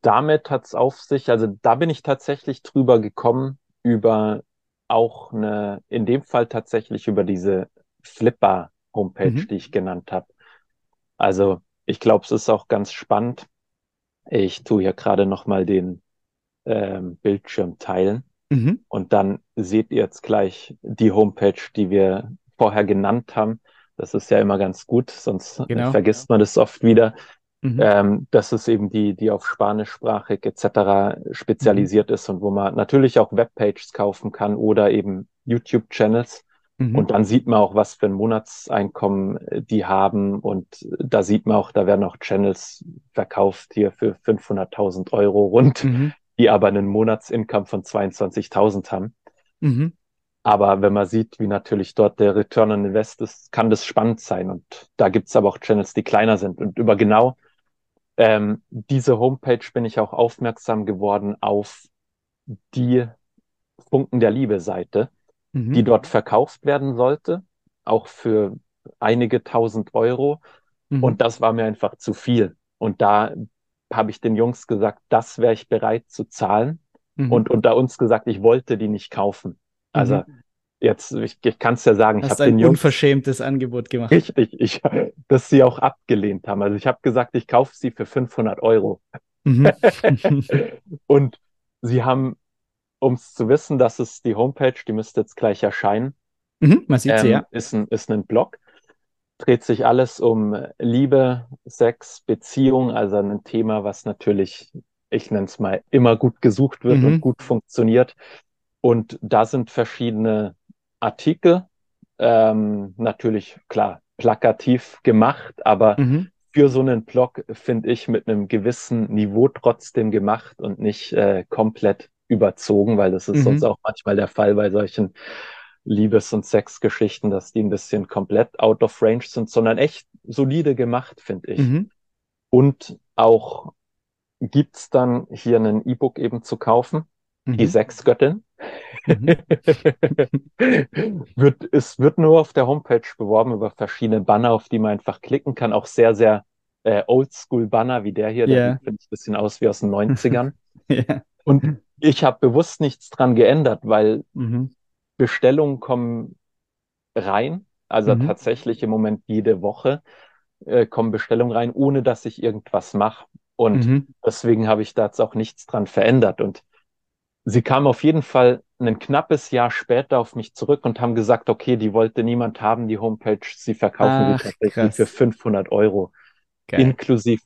Damit hat es auf sich, also da bin ich tatsächlich drüber gekommen, über auch eine, in dem Fall tatsächlich über diese Flipper-Homepage, mhm. die ich genannt habe. Also ich glaube, es ist auch ganz spannend. Ich tue hier gerade nochmal den ähm, Bildschirm teilen mhm. und dann seht ihr jetzt gleich die Homepage, die wir vorher genannt haben. Das ist ja immer ganz gut, sonst genau. vergisst man das oft wieder. Mhm. Ähm, dass es eben die, die auf spanischsprachig etc. spezialisiert mhm. ist und wo man natürlich auch Webpages kaufen kann oder eben YouTube-Channels. Mhm. Und dann sieht man auch, was für ein Monatseinkommen äh, die haben. Und da sieht man auch, da werden auch Channels verkauft hier für 500.000 Euro rund, mhm. die aber einen Monatsinkommen von 22.000 haben. Mhm. Aber wenn man sieht, wie natürlich dort der Return on Invest ist, kann das spannend sein. Und da gibt's aber auch Channels, die kleiner sind. Und über genau ähm, diese Homepage bin ich auch aufmerksam geworden auf die Funken der Liebe Seite, mhm. die dort verkauft werden sollte, auch für einige tausend Euro. Mhm. Und das war mir einfach zu viel. Und da habe ich den Jungs gesagt, das wäre ich bereit zu zahlen. Mhm. Und unter uns gesagt, ich wollte die nicht kaufen. Also mhm jetzt, ich, ich kann es ja sagen, Hast ich habe ein Jungs, unverschämtes Angebot gemacht. Richtig, ich, dass sie auch abgelehnt haben. Also ich habe gesagt, ich kaufe sie für 500 Euro. Mhm. und sie haben, um es zu wissen, das ist die Homepage, die müsste jetzt gleich erscheinen. Mhm, man sieht ähm, sie, ja. Ist ein, ist ein Blog. Dreht sich alles um Liebe, Sex, Beziehung, also ein Thema, was natürlich ich nenne es mal, immer gut gesucht wird mhm. und gut funktioniert. Und da sind verschiedene Artikel, ähm, natürlich klar, plakativ gemacht, aber mhm. für so einen Blog finde ich mit einem gewissen Niveau trotzdem gemacht und nicht äh, komplett überzogen, weil das ist mhm. sonst auch manchmal der Fall bei solchen Liebes- und Sexgeschichten, dass die ein bisschen komplett out of range sind, sondern echt solide gemacht, finde ich. Mhm. Und auch gibt's dann hier ein E-Book eben zu kaufen, mhm. die Sexgöttin. Mhm. wird, es wird nur auf der Homepage beworben über verschiedene Banner, auf die man einfach klicken kann. Auch sehr, sehr äh, oldschool-Banner wie der hier. Yeah. Der sieht ein bisschen aus wie aus den 90ern. yeah. Und ich habe bewusst nichts dran geändert, weil mhm. Bestellungen kommen rein. Also mhm. tatsächlich im Moment jede Woche äh, kommen Bestellungen rein, ohne dass ich irgendwas mache. Und mhm. deswegen habe ich da jetzt auch nichts dran verändert. Und sie kam auf jeden Fall ein knappes Jahr später auf mich zurück und haben gesagt, okay, die wollte niemand haben, die Homepage, sie verkaufen Ach, die tatsächlich krass. für 500 Euro, Geil. inklusive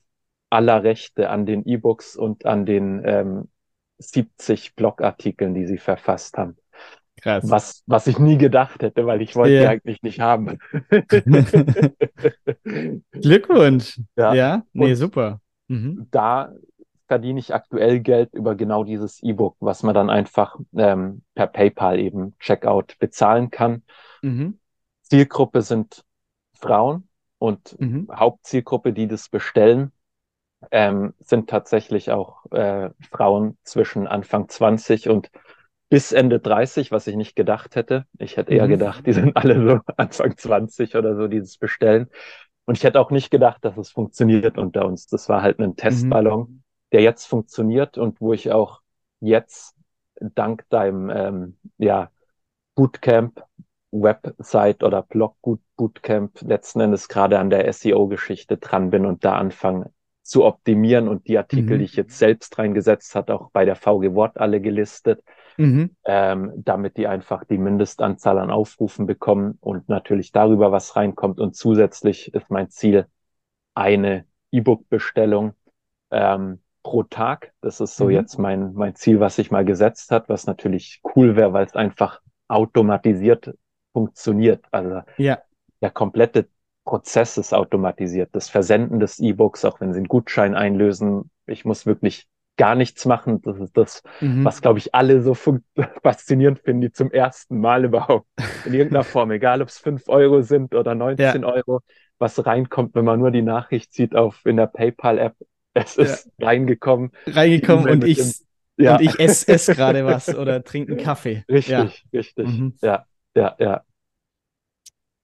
aller Rechte an den E-Books und an den ähm, 70 Blogartikeln, die sie verfasst haben. Krass. Was, was ich nie gedacht hätte, weil ich wollte yeah. die eigentlich nicht haben. Glückwunsch. Ja, ja? nee, und super. Mhm. Da verdiene ich aktuell Geld über genau dieses E-Book, was man dann einfach ähm, per PayPal eben Checkout bezahlen kann. Mhm. Zielgruppe sind Frauen und mhm. Hauptzielgruppe, die das bestellen, ähm, sind tatsächlich auch äh, Frauen zwischen Anfang 20 und bis Ende 30, was ich nicht gedacht hätte. Ich hätte eher mhm. gedacht, die sind alle so Anfang 20 oder so, dieses bestellen. Und ich hätte auch nicht gedacht, dass es funktioniert unter uns. Das war halt ein Testballon. Mhm der jetzt funktioniert und wo ich auch jetzt dank deinem ähm, ja, Bootcamp, Website oder Blog Bootcamp letzten Endes gerade an der SEO-Geschichte dran bin und da anfange zu optimieren und die Artikel, mhm. die ich jetzt selbst reingesetzt hat, auch bei der VG Wort alle gelistet, mhm. ähm, damit die einfach die Mindestanzahl an Aufrufen bekommen und natürlich darüber was reinkommt. Und zusätzlich ist mein Ziel eine E-Book-Bestellung ähm, pro Tag. Das ist so mhm. jetzt mein, mein Ziel, was sich mal gesetzt hat, was natürlich cool wäre, weil es einfach automatisiert funktioniert. Also ja. der komplette Prozess ist automatisiert. Das Versenden des E-Books, auch wenn Sie einen Gutschein einlösen, ich muss wirklich gar nichts machen. Das ist das, mhm. was, glaube ich, alle so faszinierend finden, die zum ersten Mal überhaupt in irgendeiner Form, egal ob es fünf Euro sind oder 19 ja. Euro, was reinkommt, wenn man nur die Nachricht sieht auf in der PayPal-App, es ist ja. reingekommen. Reingekommen und ich, ja. und ich esse ess gerade was oder trinke einen Kaffee. Richtig, richtig. Mhm. Ja, ja, ja.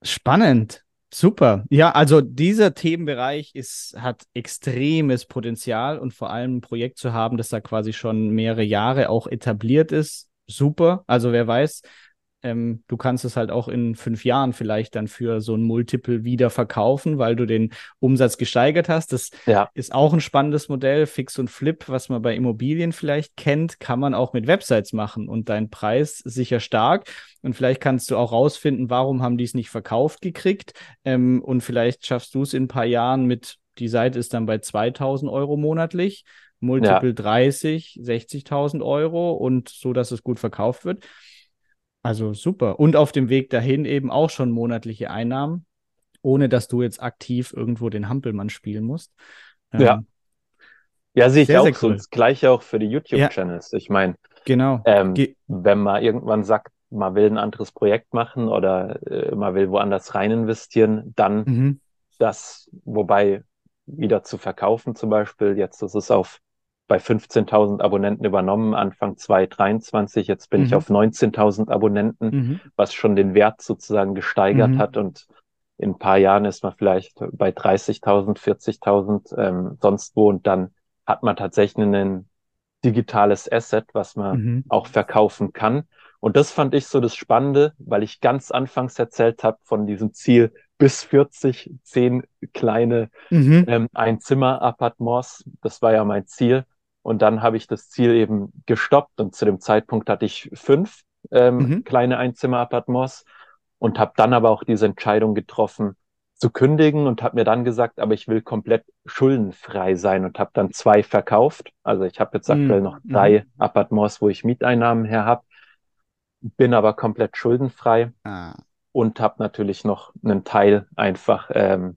Spannend. Super. Ja, also dieser Themenbereich ist, hat extremes Potenzial und vor allem ein Projekt zu haben, das da quasi schon mehrere Jahre auch etabliert ist. Super. Also wer weiß, ähm, du kannst es halt auch in fünf Jahren vielleicht dann für so ein Multiple wieder verkaufen, weil du den Umsatz gesteigert hast. Das ja. ist auch ein spannendes Modell. Fix und Flip, was man bei Immobilien vielleicht kennt, kann man auch mit Websites machen und dein Preis sicher stark. Und vielleicht kannst du auch rausfinden, warum haben die es nicht verkauft gekriegt. Ähm, und vielleicht schaffst du es in ein paar Jahren mit, die Seite ist dann bei 2000 Euro monatlich. Multiple ja. 30, 60.000 Euro und so, dass es gut verkauft wird. Also super. Und auf dem Weg dahin eben auch schon monatliche Einnahmen, ohne dass du jetzt aktiv irgendwo den Hampelmann spielen musst. Ähm, ja. Ja, sehe ich sehr, auch sehr cool. so. Das gleiche auch für die YouTube-Channels. Ja. Ich meine, genau. Ähm, wenn man irgendwann sagt, man will ein anderes Projekt machen oder äh, man will woanders rein investieren, dann mhm. das, wobei wieder zu verkaufen zum Beispiel, jetzt ist es auf bei 15.000 Abonnenten übernommen, Anfang 2023. Jetzt bin mhm. ich auf 19.000 Abonnenten, mhm. was schon den Wert sozusagen gesteigert mhm. hat. Und in ein paar Jahren ist man vielleicht bei 30.000, 40.000 ähm, sonst wo. Und dann hat man tatsächlich ein digitales Asset, was man mhm. auch verkaufen kann. Und das fand ich so das Spannende, weil ich ganz anfangs erzählt habe von diesem Ziel bis 40, zehn kleine mhm. ähm, Einzimmer-Appartements. Das war ja mein Ziel. Und dann habe ich das Ziel eben gestoppt und zu dem Zeitpunkt hatte ich fünf ähm, mhm. kleine Einzimmer-Appartements und habe dann aber auch diese Entscheidung getroffen, zu kündigen und habe mir dann gesagt, aber ich will komplett schuldenfrei sein und habe dann zwei verkauft. Also ich habe jetzt aktuell noch Mhm. drei Appartements, wo ich Mieteinnahmen her habe, bin aber komplett schuldenfrei Ah. und habe natürlich noch einen Teil einfach ähm,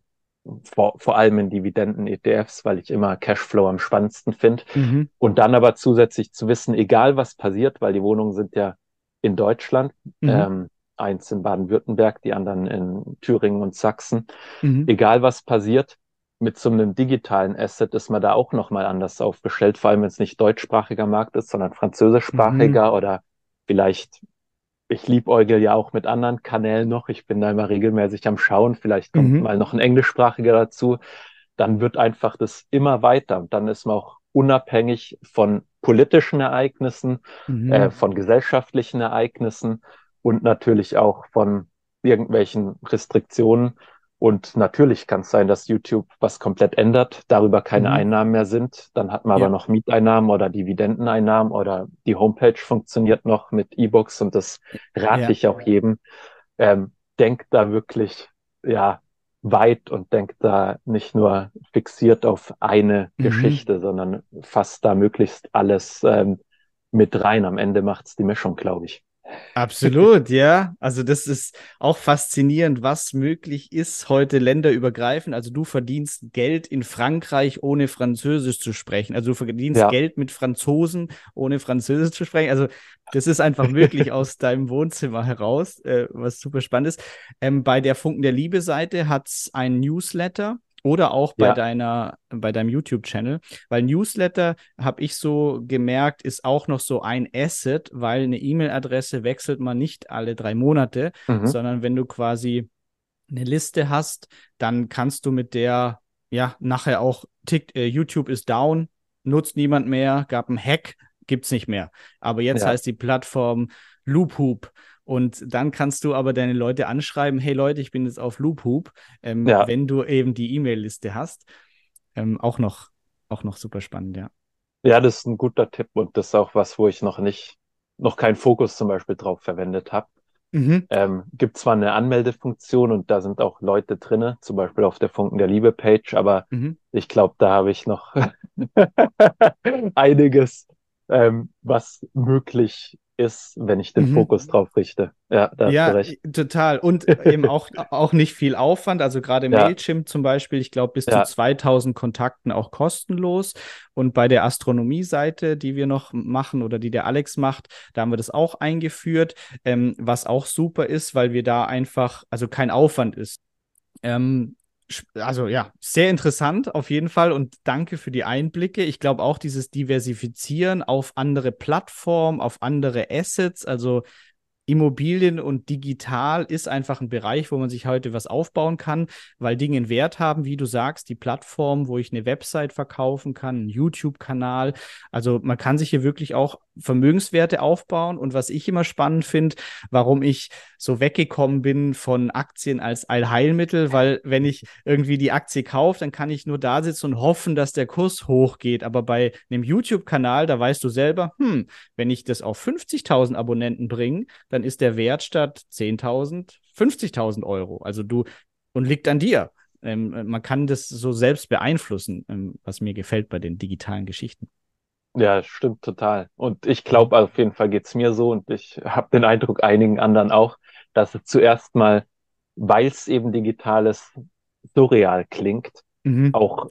vor, vor allem in Dividenden-ETFs, weil ich immer Cashflow am spannendsten finde. Mhm. Und dann aber zusätzlich zu wissen, egal was passiert, weil die Wohnungen sind ja in Deutschland, Mhm. ähm, eins in Baden-Württemberg, die anderen in Thüringen und Sachsen. Mhm. Egal was passiert, mit so einem digitalen Asset ist man da auch nochmal anders aufgestellt, vor allem wenn es nicht deutschsprachiger Markt ist, sondern französischsprachiger oder vielleicht, ich liebäugel ja auch mit anderen Kanälen noch, ich bin da immer regelmäßig am Schauen, vielleicht kommt Mhm. mal noch ein englischsprachiger dazu, dann wird einfach das immer weiter und dann ist man auch unabhängig von politischen Ereignissen, Mhm. äh, von gesellschaftlichen Ereignissen und natürlich auch von irgendwelchen Restriktionen. Und natürlich kann es sein, dass YouTube was komplett ändert, darüber keine Mhm. Einnahmen mehr sind. Dann hat man Ja. aber noch Mieteinnahmen oder Dividendeneinnahmen oder die Homepage funktioniert noch mit E-Books und das rate Ja. ich auch jedem. Ähm, denkt da wirklich, ja, weit und denkt da nicht nur fixiert auf eine Mhm. Geschichte, sondern fasst da möglichst alles ähm, mit rein. Am Ende macht's die Mischung, glaube ich. Absolut, ja. Also das ist auch faszinierend, was möglich ist heute länderübergreifend. Also du verdienst Geld in Frankreich, ohne Französisch zu sprechen. Also du verdienst Ja. Geld mit Franzosen, ohne Französisch zu sprechen. Also das ist einfach wirklich aus deinem Wohnzimmer heraus, äh, was super spannend ist. Ähm, bei der Funken der Liebe Seite hat's ein Newsletter. Oder auch bei Ja. deiner, bei deinem YouTube-Channel. Weil Newsletter, habe ich so gemerkt, ist auch noch so ein Asset, weil eine E-Mail-Adresse wechselt man nicht alle drei Monate, Mhm. sondern wenn du quasi eine Liste hast, dann kannst du mit der, ja, nachher auch tickt, äh, YouTube ist down, nutzt niemand mehr, gab einen Hack, gibt's nicht mehr. Aber jetzt Ja. heißt die Plattform Loophoop. Und dann kannst du aber deine Leute anschreiben, hey Leute, ich bin jetzt auf Loophoop, ähm, Ja. wenn du eben die E-Mail-Liste hast. Ähm, auch noch, auch noch super spannend, ja. Ja, das ist ein guter Tipp und das ist auch was, wo ich noch nicht, noch keinen Fokus zum Beispiel drauf verwendet habe. Mhm. Ähm, gibt zwar eine Anmeldefunktion und da sind auch Leute drinne, zum Beispiel auf der Funken der Liebe Page, aber Mhm. ich glaube, da habe ich noch einiges, ähm, was möglich ist, wenn ich den Mhm. Fokus drauf richte. Ja, da hast Ja, du recht. total. Und eben auch, auch nicht viel Aufwand. Also gerade Ja. Mailchimp zum Beispiel, ich glaube, bis Ja. zu 2000 Kontakten auch kostenlos. Und bei der Astronomie-Seite, die wir noch machen oder die der Alex macht, da haben wir das auch eingeführt, ähm, was auch super ist, weil wir da einfach, also kein Aufwand ist. Ähm, also ja, sehr interessant auf jeden Fall und danke für die Einblicke. Ich glaube auch dieses Diversifizieren auf andere Plattformen, auf andere Assets, also Immobilien und digital ist einfach ein Bereich, wo man sich heute was aufbauen kann, weil Dinge einen Wert haben, wie du sagst, die Plattform, wo ich eine Website verkaufen kann, einen YouTube-Kanal. Also man kann sich hier wirklich auch Vermögenswerte aufbauen. Und was ich immer spannend finde, warum ich so weggekommen bin von Aktien als Allheilmittel, weil wenn ich irgendwie die Aktie kaufe, dann kann ich nur da sitzen und hoffen, dass der Kurs hochgeht. Aber bei einem YouTube-Kanal, da weißt du selber, hm, wenn ich das auf 50.000 Abonnenten bringe, dann ist der Wert statt 10.000 50.000 Euro. Also du, und liegt an dir. Ähm, man kann das so selbst beeinflussen, ähm, was mir gefällt bei den digitalen Geschichten. Ja, stimmt total. Und ich glaube, auf jeden Fall geht's mir so und ich habe den Eindruck, einigen anderen auch, dass es zuerst mal, weil es eben digital ist, surreal klingt, Mhm. auch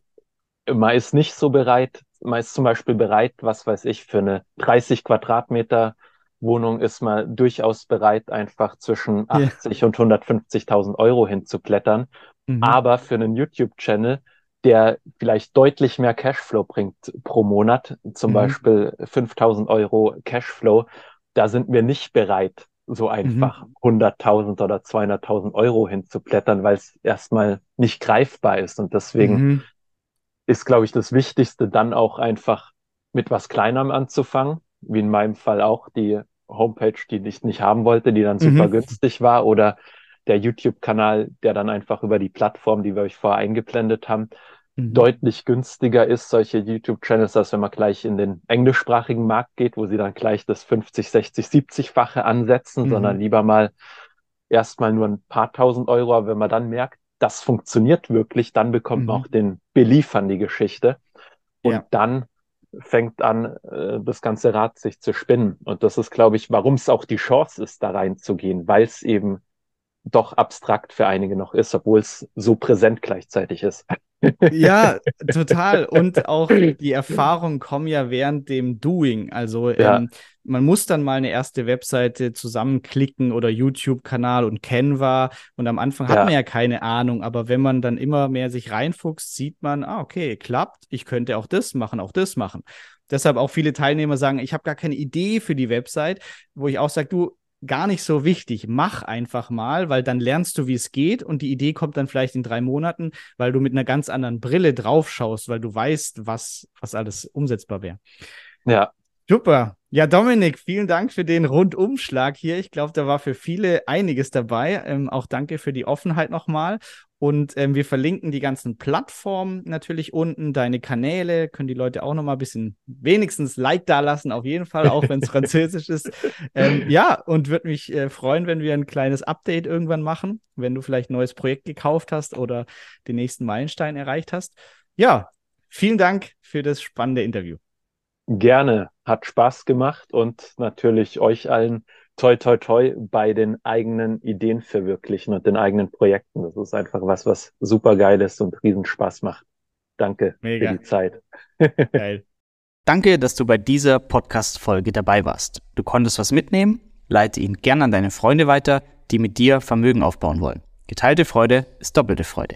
man ist nicht so bereit, man ist zum Beispiel bereit, was weiß ich, für eine 30 Quadratmeter Wohnung ist man durchaus bereit, einfach zwischen Ja. 80 und 150.000 Euro hinzuklettern. Mhm. Aber für einen YouTube-Channel, der vielleicht deutlich mehr Cashflow bringt pro Monat, zum Mhm. Beispiel 5000 Euro Cashflow, da sind wir nicht bereit, so Mhm. einfach 100.000 oder 200.000 Euro hinzuklettern, weil es erstmal nicht greifbar ist. Und deswegen Mhm. ist, glaube ich, das Wichtigste dann auch einfach mit was Kleinerem anzufangen, wie in meinem Fall auch die Homepage, die ich nicht haben wollte, die dann super Mhm. günstig war oder der YouTube-Kanal, der dann einfach über die Plattform, die wir euch vorher eingeblendet haben, Mhm. deutlich günstiger ist, solche YouTube-Channels, als wenn man gleich in den englischsprachigen Markt geht, wo sie dann gleich das 50, 60, 70-fache ansetzen, Mhm. sondern lieber mal erstmal nur ein paar tausend Euro, aber wenn man dann merkt, das funktioniert wirklich, dann bekommt mhm. man auch den Belief an die Geschichte. Und ja. dann fängt an, äh, das ganze Rad sich zu spinnen. Und das ist, glaube ich, warum es auch die Chance ist, da reinzugehen, weil es eben doch abstrakt für einige noch ist, obwohl es so präsent gleichzeitig ist. Ja, total. Und auch die Erfahrungen kommen ja während dem Doing. Also ja. ähm, man muss dann mal eine erste Webseite zusammenklicken oder YouTube-Kanal und Canva. Und am Anfang ja. hat man ja keine Ahnung, aber wenn man dann immer mehr sich reinfuchst, sieht man, ah, okay, klappt, ich könnte auch das machen, auch das machen. Deshalb auch viele Teilnehmer sagen, ich habe gar keine Idee für die Website, wo ich auch sage, du, gar nicht so wichtig. Mach einfach mal, weil dann lernst du, wie es geht und die Idee kommt dann vielleicht in drei Monaten, weil du mit einer ganz anderen Brille drauf schaust, weil du weißt, was, was alles umsetzbar wäre. Ja. Super. Ja, Dominik, vielen Dank für den Rundumschlag hier. Ich glaube, da war für viele einiges dabei. Ähm, auch danke für die Offenheit nochmal. Und ähm, wir verlinken die ganzen Plattformen natürlich unten, deine Kanäle, können die Leute auch nochmal ein bisschen wenigstens Like da lassen, auf jeden Fall, auch wenn es Französisch ist. Ähm, ja, und würde mich äh, freuen, wenn wir ein kleines Update irgendwann machen, wenn du vielleicht ein neues Projekt gekauft hast oder den nächsten Meilenstein erreicht hast. Ja, vielen Dank für das spannende Interview. Gerne, hat Spaß gemacht und natürlich euch allen toi, toi, toi bei den eigenen Ideen verwirklichen und den eigenen Projekten. Das ist einfach was, was super geil ist und riesen Spaß macht. Danke Mega. für die Zeit. Geil. Danke, dass du bei dieser Podcast-Folge dabei warst. Du konntest was mitnehmen? Leite ihn gern an deine Freunde weiter, die mit dir Vermögen aufbauen wollen. Geteilte Freude ist doppelte Freude.